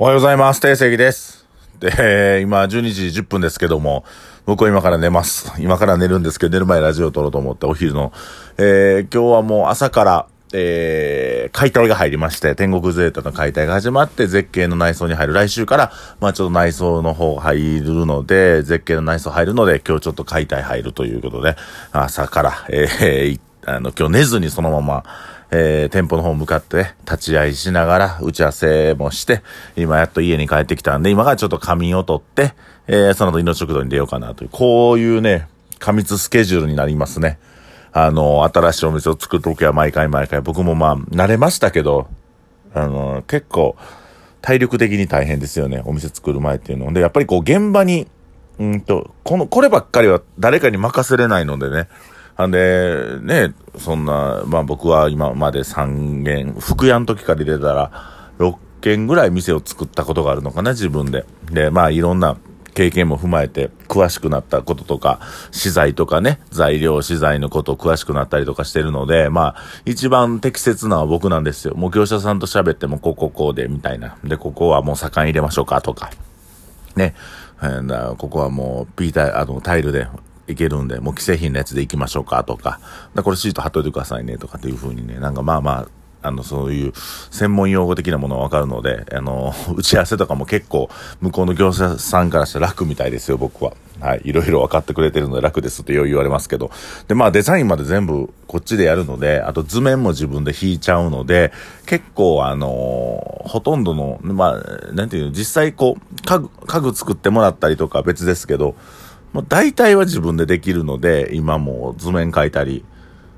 おはようございます。定石です。で、今12時10分ですけども、僕は今から寝ます。今から寝るんですけど、寝る前ラジオを撮ろうと思ってお昼の。えー、今日はもう朝から、えー、解体が入りまして、天国ゼータの解体が始まって、絶景の内装に入る。来週から、まあちょっと内装の方入るので、絶景の内装入るので、今日ちょっと解体入るということで、朝から、えー、あの、今日寝ずにそのまま、えー、店舗の方向かって立ち会いしながら打ち合わせもして、今やっと家に帰ってきたんで、今からちょっと仮眠を取って、えー、その後命食堂に出ようかなという、こういうね、過密スケジュールになりますね。あの、新しいお店を作るときは毎回毎回、僕もまあ、慣れましたけど、あの、結構、体力的に大変ですよね。お店作る前っていうので、やっぱりこう、現場に、うんと、この、こればっかりは誰かに任せれないのでね。んで、ね、そんな、まあ僕は今まで3軒、福屋の時から入れたら、6軒ぐらい店を作ったことがあるのかな、自分で。で、まあいろんな経験も踏まえて詳しくなったこととか、資材とかね、材料、資材のことを詳しくなったりとかしてるので、まあ、一番適切なのは僕なんですよ。もう業者さんと喋っても、こここうで、みたいな。で、ここはもう盛ん入れましょうか、とか。ね。ここはもう、ピーター、あの、タイルでいけるんで、もう既製品のやつで行きましょうかとか、だこれシート貼っといてくださいねとかっていう風にね、なんかまあまあ、あの、そういう専門用語的なものはわかるので、あの、打ち合わせとかも結構、向こうの業者さんからしたら楽みたいですよ、僕は。はい。いろいろ分かってくれてるので楽ですってよう言われますけど。で、まあデザインまで全部こっちでやるので、あと図面も自分で引いちゃうので、結構あのほとんどの、まあ、なんていうの、実際こう、家具、家具作ってもらったりとか別ですけど、まあ、大体は自分でできるので、今も図面書いたり、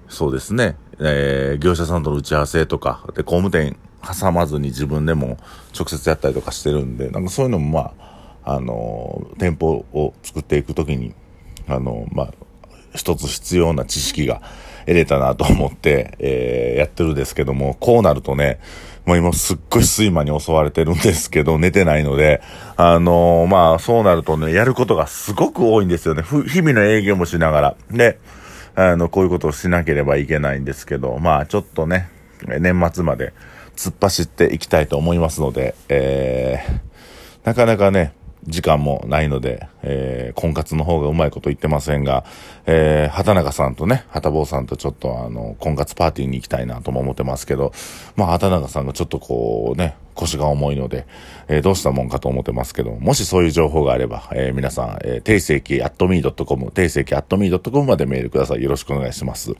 そうですね、えー、業者さんとの打ち合わせとか、で、工務店挟まずに自分でも直接やったりとかしてるんで、なんかそういうのもまあ、あのー、店舗を作っていくときに、あのー、まあ、一つ必要な知識が得れたなと思って、えー、やってるんですけども、こうなるとね、もう今すっごい睡魔に襲われてるんですけど、寝てないので、あのー、まあ、そうなるとね、やることがすごく多いんですよね。日々の営業もしながら。で、あの、こういうことをしなければいけないんですけど、まあ、ちょっとね、年末まで突っ走っていきたいと思いますので、えー、なかなかね、時間もないので、えー、婚活の方がうまいこと言ってませんが、えー、畑中さんとね、畑坊さんとちょっとあの、婚活パーティーに行きたいなとも思ってますけど、まあ、畑中さんがちょっとこうね、腰が重いので、えー、どうしたもんかと思ってますけど、もしそういう情報があれば、えー、皆さん、えー、定石アットミー .com、定石アットミー .com までメールください。よろしくお願いします。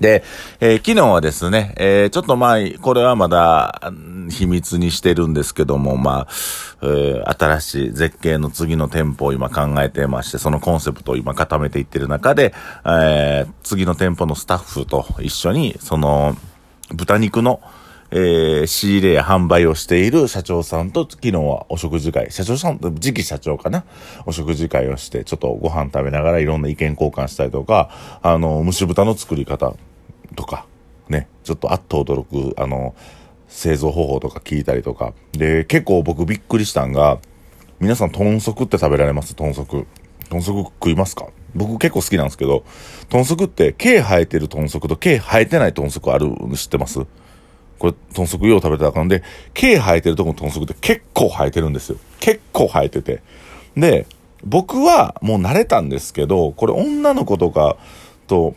で、えー、昨日はですね、えー、ちょっと前、これはまだ秘密にしてるんですけども、まあ、新しい絶景の次の店舗を今考えてまして、そのコンセプトを今固めていってる中で、え、次の店舗のスタッフと一緒に、その、豚肉の、えー、仕入れや販売をしている社長さんと昨日はお食事会、社長さん、次期社長かな？お食事会をして、ちょっとご飯食べながらいろんな意見交換したりとか、あの、蒸し豚の作り方とか、ね、ちょっとあっと驚く、あの、製造方法とか聞いたりとか。で、結構僕びっくりしたんが、皆さん豚足って食べられます？豚足。豚足食いますか？僕結構好きなんですけど、豚足って毛生えてる豚足と毛生えてない豚足あるの知ってます？これ、豚足よう食べたらあかんで、毛生えてるとこの豚足って結構生えてるんですよ。結構生えてて。で、僕はもう慣れたんですけど、これ女の子とかと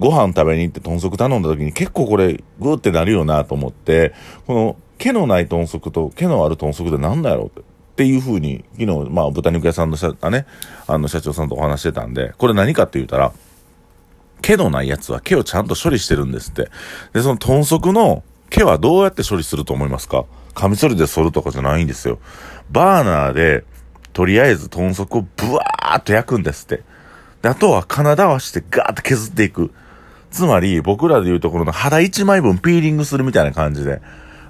ご飯食べに行って豚足頼んだ時に結構これグーってなるよなと思って、この毛のない豚足と毛のある豚足って何だろうって。っていう風に、昨日、まあ、豚肉屋さんの社、ね、あの、社長さんとお話してたんで、これ何かって言ったら、毛のないやつは毛をちゃんと処理してるんですって。で、その豚足の毛はどうやって処理すると思いますか？カミソリで剃るとかじゃないんですよ。バーナーで、とりあえず豚足をブワーっと焼くんですって。で、あとは金だわしてガーッと削っていく。つまり、僕らで言うところの肌1枚分ピーリングするみたいな感じで、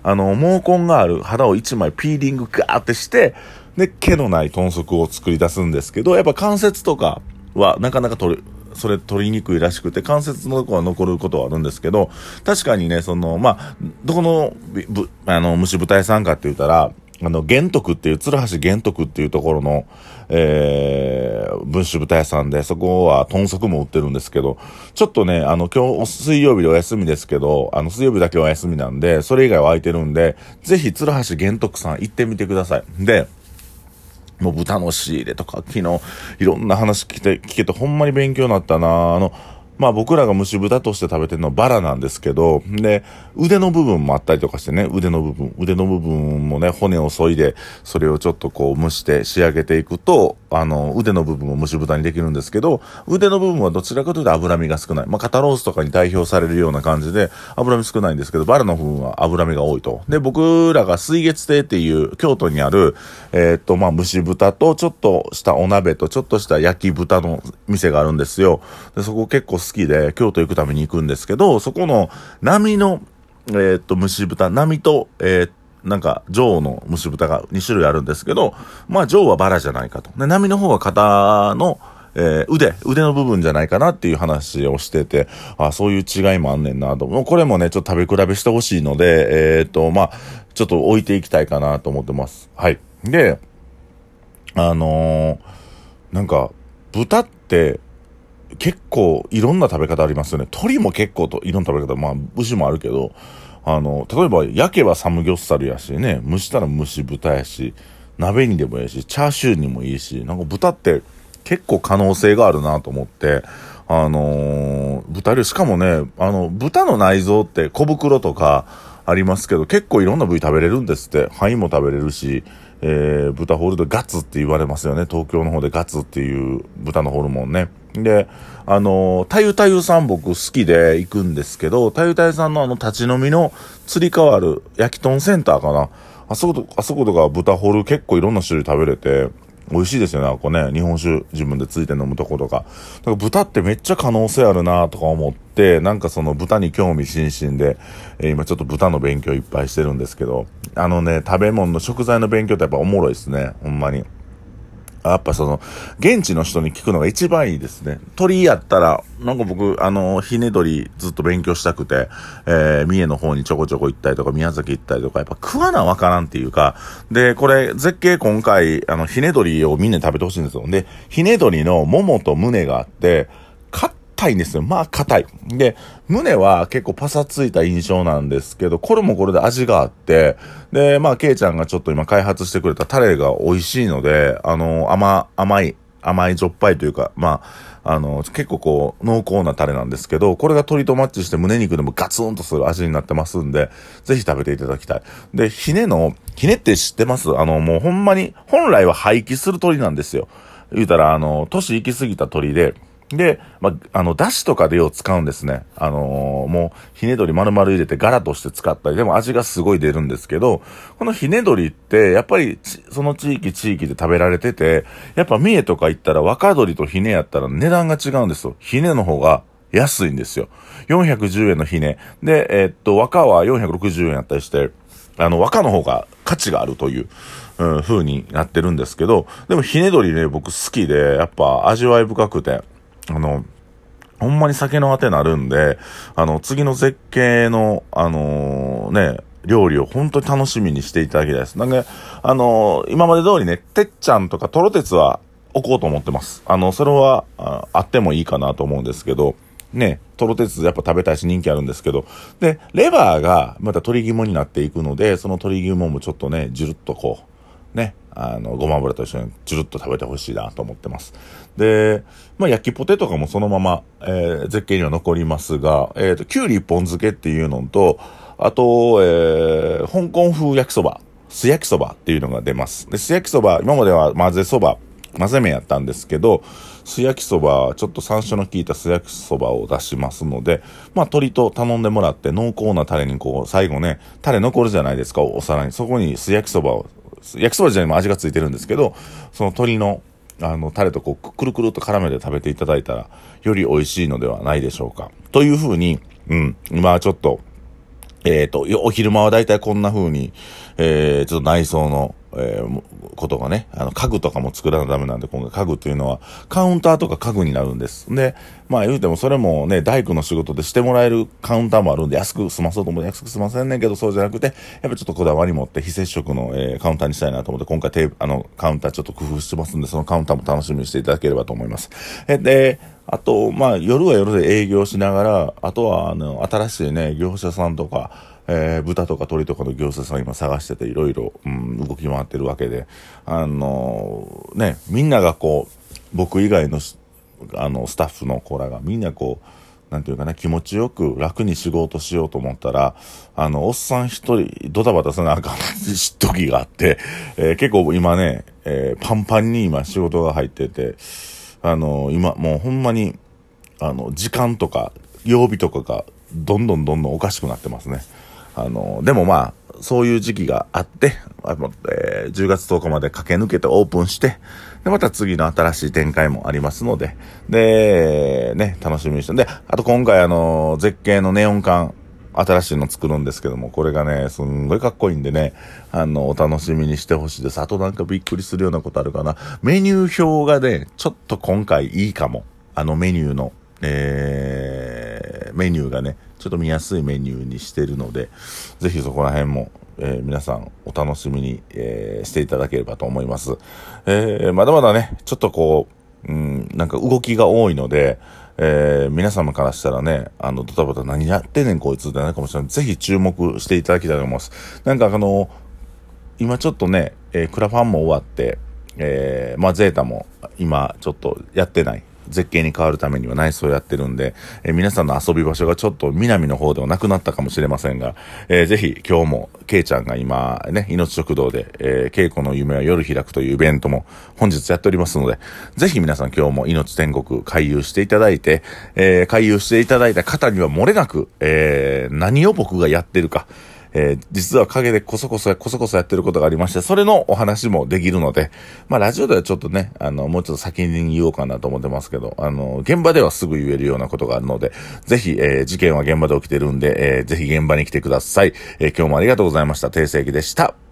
あの、毛根がある肌を1枚ピーリングガーってして、で、毛のない豚足を作り出すんですけど、やっぱ関節とかはなかなか取る、それ取りにくいらしくて、関節のとこは残ることはあるんですけど、確かにね、その、まあ、どこの、ぶ、あの、虫舞台さんかって言ったら、あの、玄徳っていう、鶴橋玄徳っていうところの、えー、分子豚屋さんで、そこは豚足も売ってるんですけど、ちょっとね、あの、今日水曜日でお休みですけど、あの、水曜日だけお休みなんで、それ以外は空いてるんで、ぜひ鶴橋玄徳さん行ってみてください。で、もう豚の仕入れとか、昨日いろんな話聞けて、聞けてほんまに勉強になったな。あの、まあ僕らが蒸し豚として食べてるのはバラなんですけど、で、腕の部分もあったりとかしてね、腕の部分、腕の部分もね、骨を削いで、それをちょっとこう蒸して仕上げていくと、あの、腕の部分も蒸し豚にできるんですけど、腕の部分はどちらかというと脂身が少ない。まあ肩ロースとかに代表されるような感じで、脂身少ないんですけど、バラの部分は脂身が多いと。で、僕らが水月亭っていう京都にある、えー、っと、まあ蒸し豚とちょっとしたお鍋とちょっとした焼き豚の店があるんですよ。で、そこ結構好きで、京都行くために行くんですけど、そこの波の、えー、っと、蒸し豚、波と、えー、なんか、上の蒸し豚が2種類あるんですけど、まあ、上はバラじゃないかと。で、波の方は肩の、えー、腕、腕の部分じゃないかなっていう話をしてて、あそういう違いもあんねんなと。もうこれもね、ちょっと食べ比べしてほしいので、えー、っと、まあ、ちょっと置いていきたいかなと思ってます。はい。で、あのー、なんか、豚って、結構いろんな食べ方ありますよね。鳥も結構といろんな食べ方、まあ、牛もあるけど、あの、例えば焼けばサムギョッサルやしね、蒸したら蒸し豚やし、鍋にでもいいし、チャーシューにもいいし、なんか豚って結構可能性があるなと思って、あのー、豚料しかもね、あの、豚の内臓って小袋とかありますけど、結構いろんな部位食べれるんですって。肺も食べれるし、えー、豚ホールでガツって言われますよね。東京の方でガツっていう豚のホルモンね。で、あの、たゆたゆさん僕好きで行くんですけど、たゆたゆさんのあの立ち飲みの釣り替わる焼き豚センターかな。あそこと、あそことか豚ホール結構いろんな種類食べれて、美味しいですよね、ここね。日本酒自分でついて飲むとことか。だから豚ってめっちゃ可能性あるなとか思って、なんかその豚に興味津々で、えー、今ちょっと豚の勉強いっぱいしてるんですけど、あのね、食べ物の食材の勉強ってやっぱおもろいですね、ほんまに。やっぱその、現地の人に聞くのが一番いいですね。鳥やったら、なんか僕、あの、ひねどりずっと勉強したくて、えー、三重の方にちょこちょこ行ったりとか、宮崎行ったりとか、やっぱ食わなわからんっていうか、で、これ、絶景今回、あの、ひねどりをみんな食べてほしいんですよ。で、ひねどりのももと胸があって、硬いんですよ。まあ硬い。で、胸は結構パサついた印象なんですけど、これもこれで味があって、で、まあ、ケイちゃんがちょっと今開発してくれたタレが美味しいので、あの、甘、甘い、甘いじょっぱいというか、まあ、あの、結構こう、濃厚なタレなんですけど、これが鶏とマッチして胸肉でもガツンとする味になってますんで、ぜひ食べていただきたい。で、ひねの、ひねって知ってます？あの、もうほんまに、本来は廃棄する鳥なんですよ。言うたら、あの、年行き過ぎた鳥で、で、まあ、あの、だしとかでよう使うんですね。あのー、もう、ひね鳥丸々入れてガラとして使ったり、でも味がすごい出るんですけど、このひね鳥って、やっぱり、その地域地域で食べられてて、やっぱ三重とか行ったら若鳥とひねやったら値段が違うんですよ。ひねの方が安いんですよ。410円のひね。で、えー、っと、若は460円やったりして、あの、若の方が価値があるという。うん、風になってるんですけど、でもひね鳥ね、僕好きで、やっぱ味わい深くて、あの、ほんまに酒のあてなるんで、あの、次の絶景の、あのー、ね、料理を本当に楽しみにしていただきたいです。なんで、あのー、今まで通りね、てっちゃんとかトロテツは置こうと思ってます。あの、それはああってもいいかなと思うんですけど、ね、トロテツやっぱ食べたいし人気あるんですけど、で、レバーがまた鶏肝になっていくので、その鶏肝もちょっとね、じゅるっとこう、ね、あの、ごま油と一緒にチュルッと食べてほしいなと思ってます。で、まあ、焼きポテとかもそのまま、えー、絶景には残りますが、えっ、ー、と、きゅうり一本漬けっていうのと、あと、えー、香港風焼きそば、素焼きそばっていうのが出ます。で、素焼きそば、今までは混ぜそば、混ぜ麺やったんですけど、素焼きそば、ちょっと山椒の効いた素焼きそばを出しますので、まあ、鶏と頼んでもらって濃厚なタレにこう、最後ね、タレ残るじゃないですか、お皿に。そこに素焼きそばを焼きそば自体にも味がついてるんですけど、その鶏の、あの、タレとこう、くるくるっと絡めて食べていただいたら、より美味しいのではないでしょうか。というふうに、うん、今はちょっと、えっ、ー、と、お昼間はだいたいこんな風に、えー、ちょっと内装の、えー、ことがね、あの、家具とかも作らなダメなんで、今回家具っていうのは、カウンターとか家具になるんです。で、まあ言うてもそれもね、大工の仕事でしてもらえるカウンターもあるんで、安く済まそうと思って安く済ませんねんけど、そうじゃなくて、やっぱちょっとこだわり持って非接触の、えー、カウンターにしたいなと思って、今回テーあの、カウンターちょっと工夫してますんで、そのカウンターも楽しみにしていただければと思います。えで、あと、まあ夜は夜で営業しながら、あとは、あの、新しいね、業者さんとか、えー、豚とか鳥とかの業者さん今探してていろいろ、うん、動き回ってるわけで、あのー、ね、みんながこう、僕以外の、あの、スタッフの子らがみんなこう、なんていうかな、気持ちよく楽に仕事しようと思ったら、あの、おっさん一人、ドタバタせなあかん 時があって、えー、結構今ね、えー、パンパンに今仕事が入ってて、あの、今もうほんまに、あの、時間とか、曜日とかが、どんどんどんどんおかしくなってますね。あの、でもまあ、そういう時期があって、あのえ、10月10日まで駆け抜けてオープンして、で、また次の新しい展開もありますので、で、ね、楽しみにして。で、あと今回あの、絶景のネオン管、新しいの作るんですけども、これがね、すんごいかっこいいんでね、あの、お楽しみにしてほしいです。あとなんかびっくりするようなことあるかな。メニュー表がね、ちょっと今回いいかも。あのメニューの、えー、メニューがね、ちょっと見やすいメニューにしてるので、ぜひそこら辺も、えー、皆さんお楽しみに、えー、していただければと思います。え、まだまだね、ちょっとこう、うん、なんか動きが多いので、えー、皆様からしたらね、あの、ドタバタ何やってんねんこいつってなるかもしれない。ぜひ注目していただきたいと思います。なんかあの、今ちょっとね、えー、クラファンも終わって、えー、まあ、ゼータも今ちょっとやってない。絶景に変わるためには内装やってるんで、えー、皆さんの遊び場所がちょっと南の方ではなくなったかもしれませんが、えー、ぜひ今日も、ケイちゃんが今、ね、命食堂で、えー、稽古の夢は夜開くというイベントも本日やっておりますので、ぜひ皆さん今日も命天国回遊していただいて、えー、回遊していただいた方には漏れなく、えー、何を僕がやってるか、えー、実は陰でこそこそや、こそこそやってることがありまして、それのお話もできるので、まあラジオではちょっとね、あの、もうちょっと先に言おうかなと思ってますけど、あの、現場ではすぐ言えるようなことがあるので、ぜひ、えー、事件は現場で起きてるんで、えー、ぜひ現場に来てください。えー、今日もありがとうございました。定世紀でした。